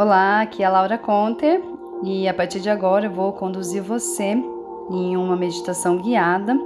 Olá, aqui é a Laura Conter e a partir de agora eu vou conduzir você em uma meditação guiada.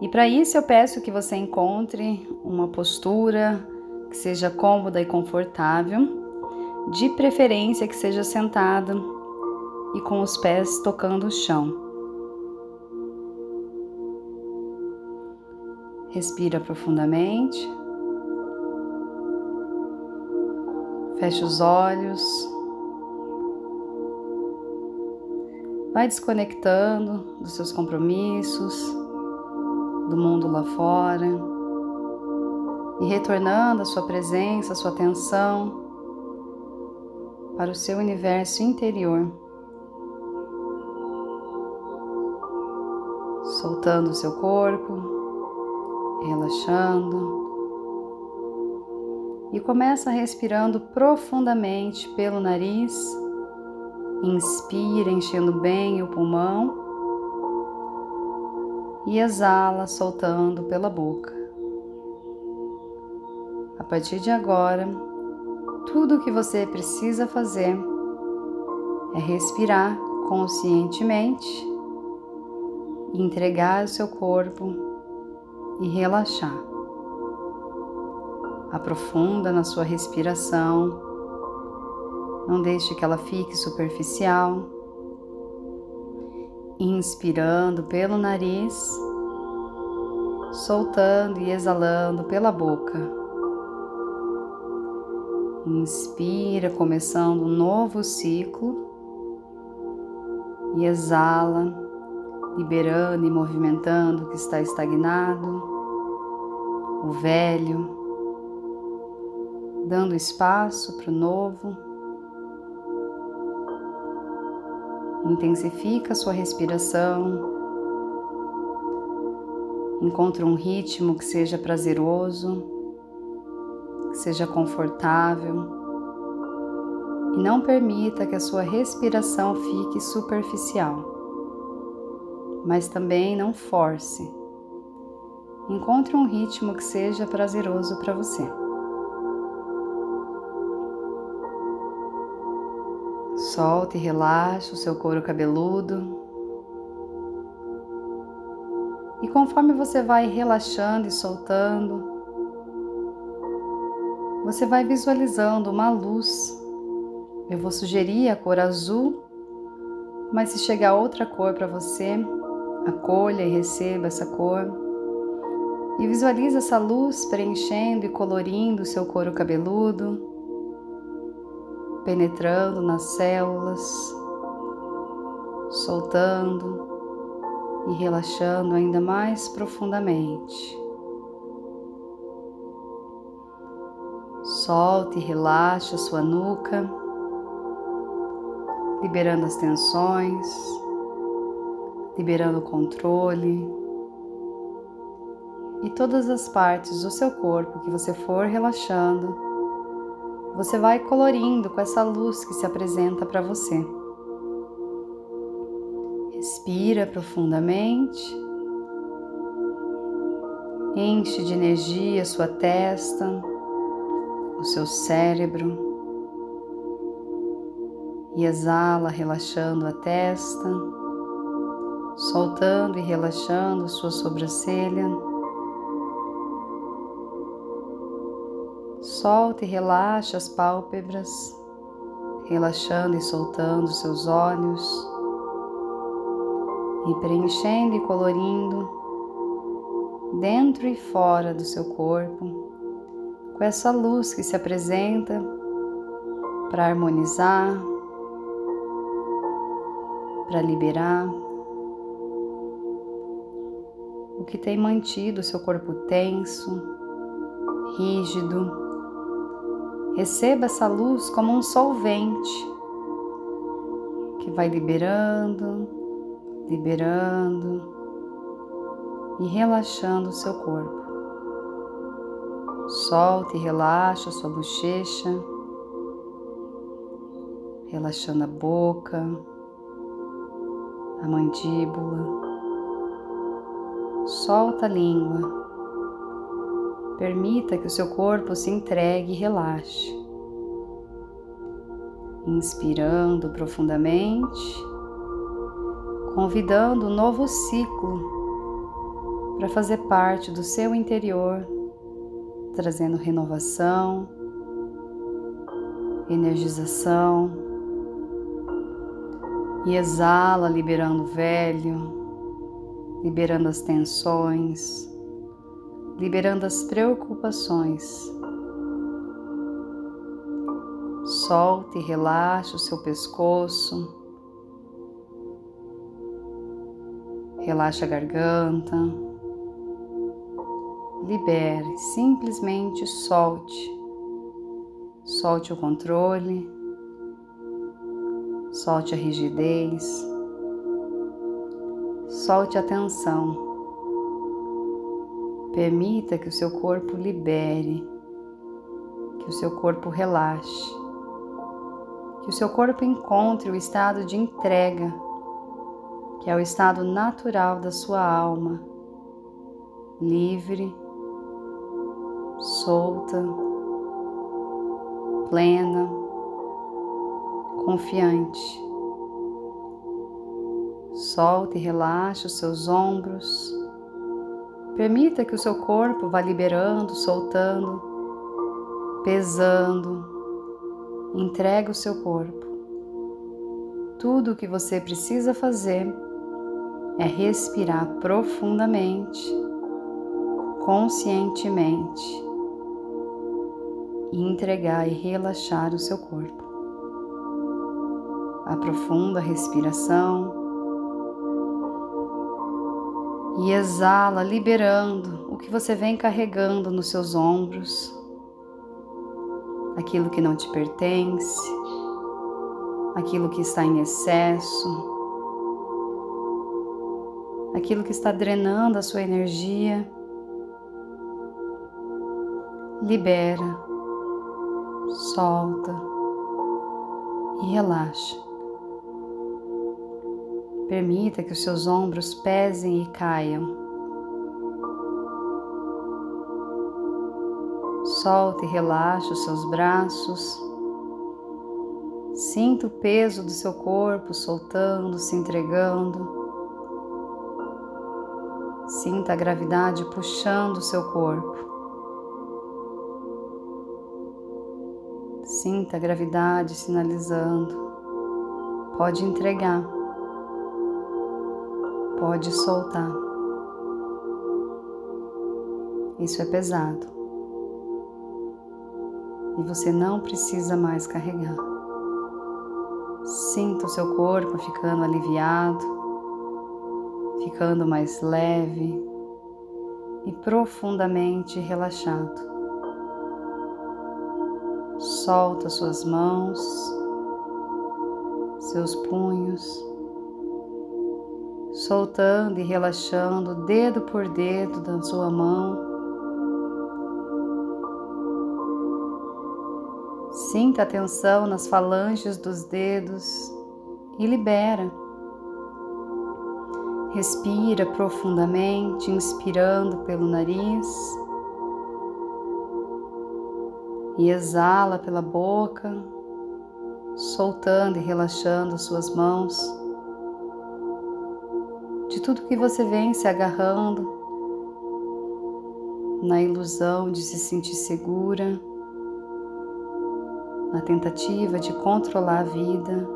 E para isso eu peço que você encontre uma postura que seja cômoda e confortável, de preferência que seja sentada e com os pés tocando o chão. Respira profundamente. Feche os olhos. Vai desconectando dos seus compromissos, do mundo lá fora e retornando a sua presença, a sua atenção para o seu universo interior. Soltando o seu corpo, relaxando e começa respirando profundamente pelo nariz. Inspira, enchendo bem o pulmão e exala, soltando pela boca. A partir de agora, tudo o que você precisa fazer é respirar conscientemente, entregar o seu corpo e relaxar. Aprofunda na sua respiração. Não deixe que ela fique superficial. Inspirando pelo nariz, soltando e exalando pela boca. Inspira, começando um novo ciclo. E exala, liberando e movimentando o que está estagnado, o velho, dando espaço para o novo. Intensifica a sua respiração. Encontre um ritmo que seja prazeroso, que seja confortável. E não permita que a sua respiração fique superficial. Mas também não force. Encontre um ritmo que seja prazeroso para você. Solta e relaxa o seu couro cabeludo. E conforme você vai relaxando e soltando, você vai visualizando uma luz. Eu vou sugerir a cor azul, mas se chegar outra cor para você, acolha e receba essa cor. E visualize essa luz preenchendo e colorindo o seu couro cabeludo penetrando nas células, soltando e relaxando ainda mais profundamente. Solte e relaxa sua nuca, liberando as tensões, liberando o controle e todas as partes do seu corpo que você for relaxando você vai colorindo com essa luz que se apresenta para você. Respira profundamente. Enche de energia sua testa, o seu cérebro. E exala, relaxando a testa, soltando e relaxando sua sobrancelha. Solta e relaxa as pálpebras, relaxando e soltando seus olhos, e preenchendo e colorindo dentro e fora do seu corpo com essa luz que se apresenta para harmonizar, para liberar o que tem mantido o seu corpo tenso, rígido Receba essa luz como um solvente que vai liberando, liberando e relaxando o seu corpo. Solta e relaxa a sua bochecha, relaxando a boca, a mandíbula. Solta a língua Permita que o seu corpo se entregue e relaxe. inspirando profundamente, convidando um novo ciclo para fazer parte do seu interior, trazendo renovação, energização e exala, liberando o velho, liberando as tensões, liberando as preocupações. Solte e relaxe o seu pescoço. Relaxe a garganta. Libere, simplesmente solte. Solte o controle. Solte a rigidez. Solte a tensão. Permita que o seu corpo libere, que o seu corpo relaxe que o seu corpo encontre o estado de entrega, que é o estado natural da sua alma, livre, solta, plena, confiante. Solte e relaxe os seus ombros. Permita que o seu corpo vá liberando, soltando, pesando, entrega o seu corpo. Tudo o que você precisa fazer é respirar profundamente, conscientemente e entregar e relaxar o seu corpo. Aprofunda a respiração e exala, liberando o que você vem carregando nos seus ombros aquilo que não te pertence, aquilo que está em excesso, aquilo que está drenando a sua energia. Libera, solta e relaxa. Permita que os seus ombros pesem e caiam. Solta e relaxa os seus braços. Sinta o peso do seu corpo soltando, se entregando. Sinta a gravidade puxando o seu corpo. Sinta a gravidade sinalizando. Pode entregar. Pode soltar. Isso é pesado e você não precisa mais carregar. Sinta o seu corpo ficando aliviado, ficando mais leve e profundamente relaxado. Solta suas mãos, seus punhos, soltando e relaxando dedo por dedo da sua mão. Sinta a tensão nas falanges dos dedos e libera. Respira profundamente, inspirando pelo nariz. E exala pela boca, soltando e relaxando as suas mãos de tudo que você vem se agarrando na ilusão de se sentir segura na tentativa de controlar a vida,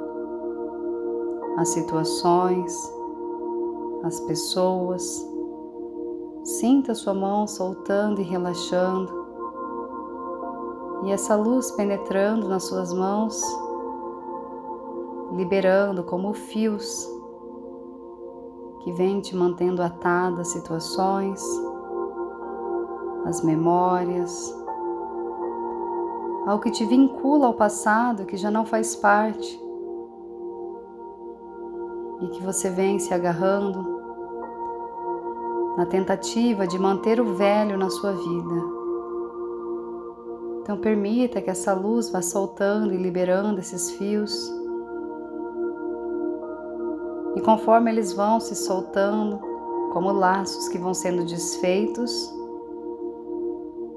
as situações, as pessoas. Sinta sua mão soltando e relaxando, e essa luz penetrando nas suas mãos, liberando como fios que vem te mantendo atada às situações, às memórias, ao que te vincula ao passado que já não faz parte e que você vem se agarrando na tentativa de manter o velho na sua vida. Então, permita que essa luz vá soltando e liberando esses fios. E conforme eles vão se soltando, como laços que vão sendo desfeitos,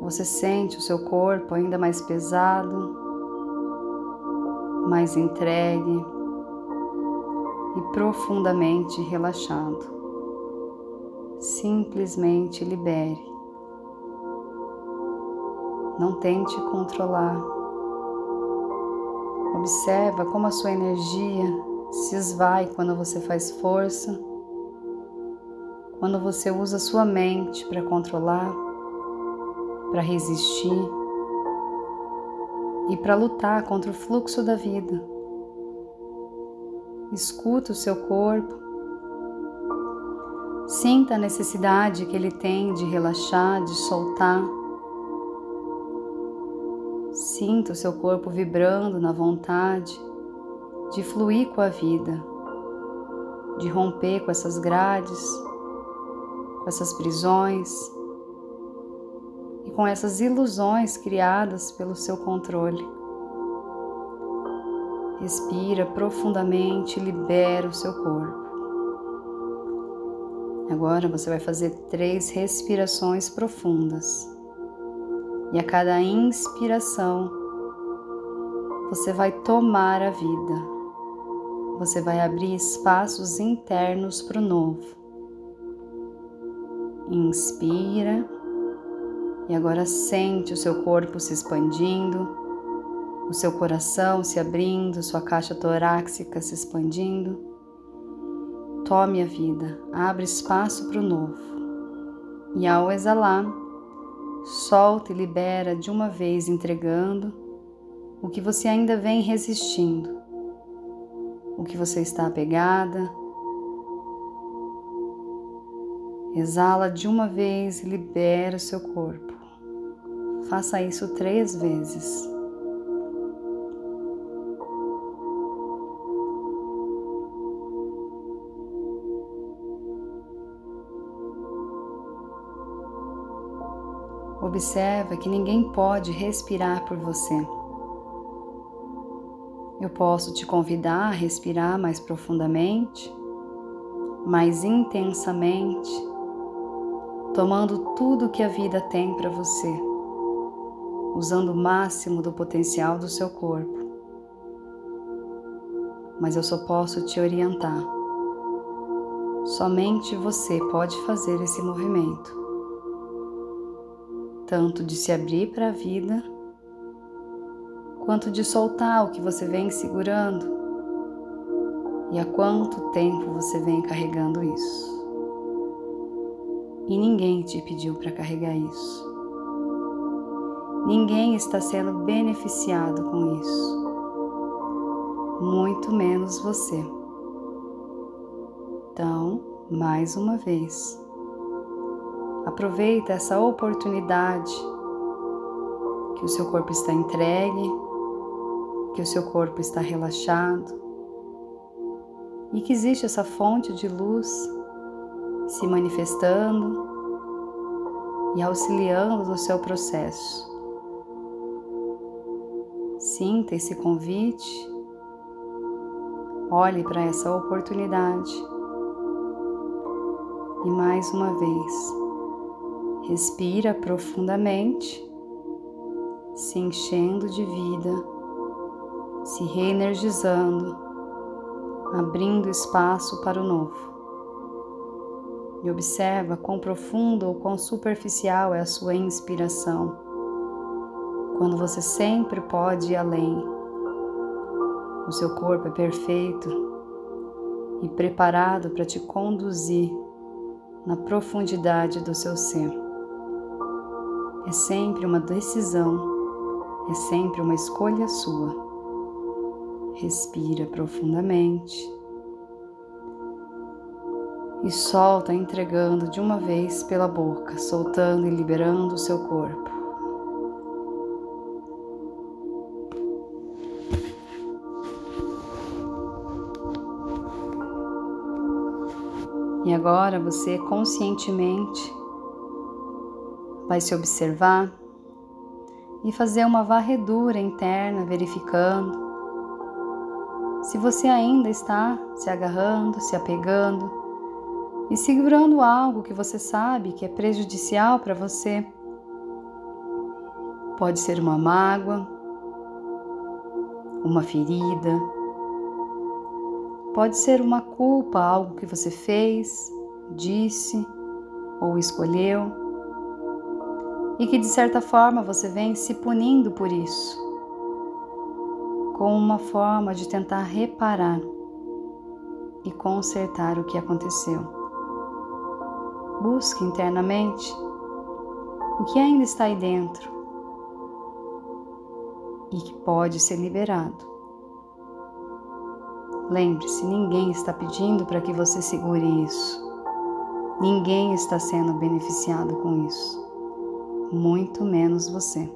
você sente o seu corpo ainda mais pesado, mais entregue e profundamente relaxado. Simplesmente libere. Não tente controlar. Observa como a sua energia se esvai quando você faz força, quando você usa sua mente para controlar, para resistir e para lutar contra o fluxo da vida. Escuta o seu corpo, sinta a necessidade que ele tem de relaxar, de soltar. Sinta o seu corpo vibrando na vontade de fluir com a vida, de romper com essas grades, com essas prisões e com essas ilusões criadas pelo seu controle. Respira profundamente, libera o seu corpo. Agora você vai fazer três respirações profundas. E a cada inspiração, você vai tomar a vida. Você vai abrir espaços internos para o novo. Inspira e agora sente o seu corpo se expandindo, o seu coração se abrindo, sua caixa torácica se expandindo. Tome a vida, abre espaço para o novo. E ao exalar, solta e libera de uma vez, entregando o que você ainda vem resistindo, o que você está apegada. Exala de uma vez e libera o seu corpo. Faça isso três vezes. Observa que ninguém pode respirar por você. Eu posso te convidar a respirar mais profundamente, mais intensamente, tomando tudo que a vida tem para você, usando o máximo do potencial do seu corpo. Mas eu só posso te orientar. Somente você pode fazer esse movimento tanto de se abrir para a vida, quanto de soltar o que você vem segurando e há quanto tempo você vem carregando isso. E ninguém te pediu para carregar isso. Ninguém está sendo beneficiado com isso, muito menos você. Então, mais uma vez, Aproveita essa oportunidade que o seu corpo está entregue, que o seu corpo está relaxado e que existe essa fonte de luz se manifestando e auxiliando no seu processo. Sinta esse convite, olhe para essa oportunidade. E mais uma vez Respira profundamente, se enchendo de vida, se reenergizando, abrindo espaço para o novo. E observa quão profundo ou quão superficial é a sua inspiração, quando você sempre pode ir além. O seu corpo é perfeito e preparado para te conduzir na profundidade do seu ser. É sempre uma decisão, é sempre uma escolha sua. Respira profundamente e solta, entregando de uma vez pela boca, soltando e liberando o seu corpo. E agora você conscientemente vai se observar e fazer uma varredura interna, verificando se você ainda está se agarrando, se apegando e segurando algo que você sabe que é prejudicial para você. Pode ser uma mágoa, uma ferida, pode ser uma culpa, algo que você fez, disse ou escolheu e que de certa forma você vem se punindo por isso, como uma forma de tentar reparar e consertar o que aconteceu. Busque internamente o que ainda está aí dentro e que pode ser liberado. Lembre-se, ninguém está pedindo para que você segure isso. Ninguém está sendo beneficiado com isso, muito menos você.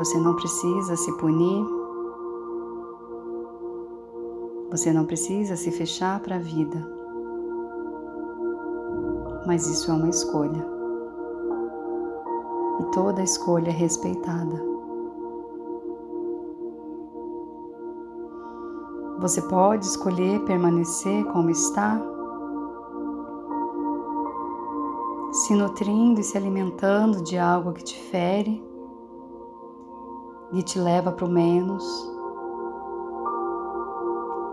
Você não precisa se punir. Você não precisa se fechar para a vida. Mas isso é uma escolha. E toda escolha é respeitada. Você pode escolher permanecer como está, se nutrindo e se alimentando de algo que te fere e te leva para o menos.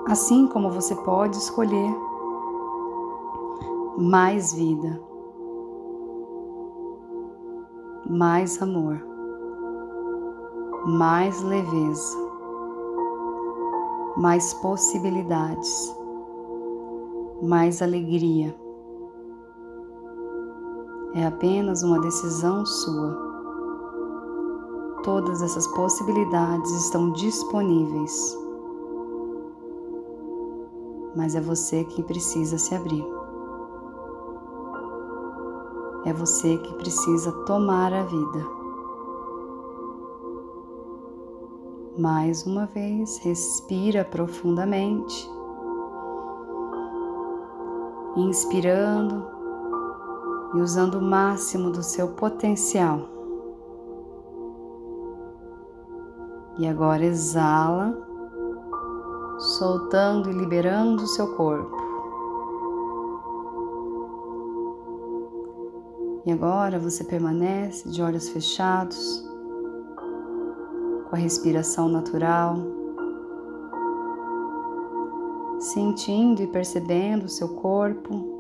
Assim como você pode escolher mais vida, mais amor, mais leveza, mais possibilidades, mais alegria. É apenas uma decisão sua todas essas possibilidades estão disponíveis. Mas é você que precisa se abrir. É você que precisa tomar a vida. Mais uma vez, respira profundamente, inspirando e usando o máximo do seu potencial. E agora exala, soltando e liberando o seu corpo. E agora você permanece de olhos fechados, com a respiração natural, sentindo e percebendo o seu corpo,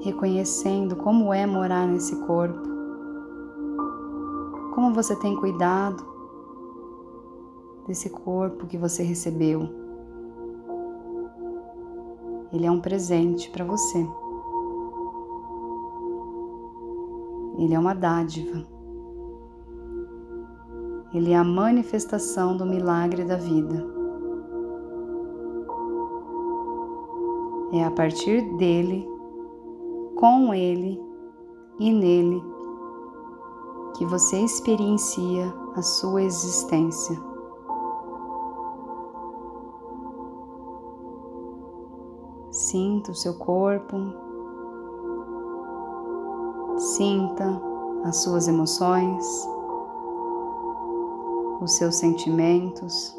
reconhecendo como é morar nesse corpo como você tem cuidado desse corpo que você recebeu. Ele é um presente para você. Ele é uma dádiva. Ele é a manifestação do milagre da vida. É a partir dele, com ele e nele que você experiencia a sua existência. Sinta o seu corpo, sinta as suas emoções, os seus sentimentos.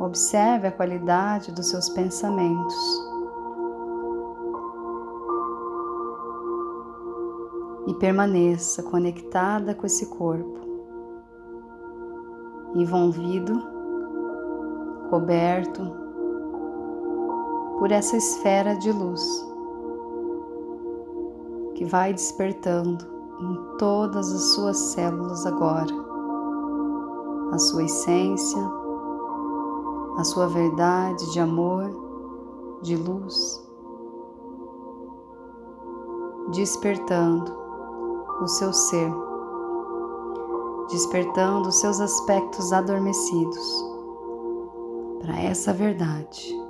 Observe a qualidade dos seus pensamentos. Permaneça conectada com esse corpo, envolvido, coberto por essa esfera de luz que vai despertando em todas as suas células agora, a sua essência, a sua verdade de amor, de luz, despertando o seu ser, despertando seus aspectos adormecidos para essa verdade.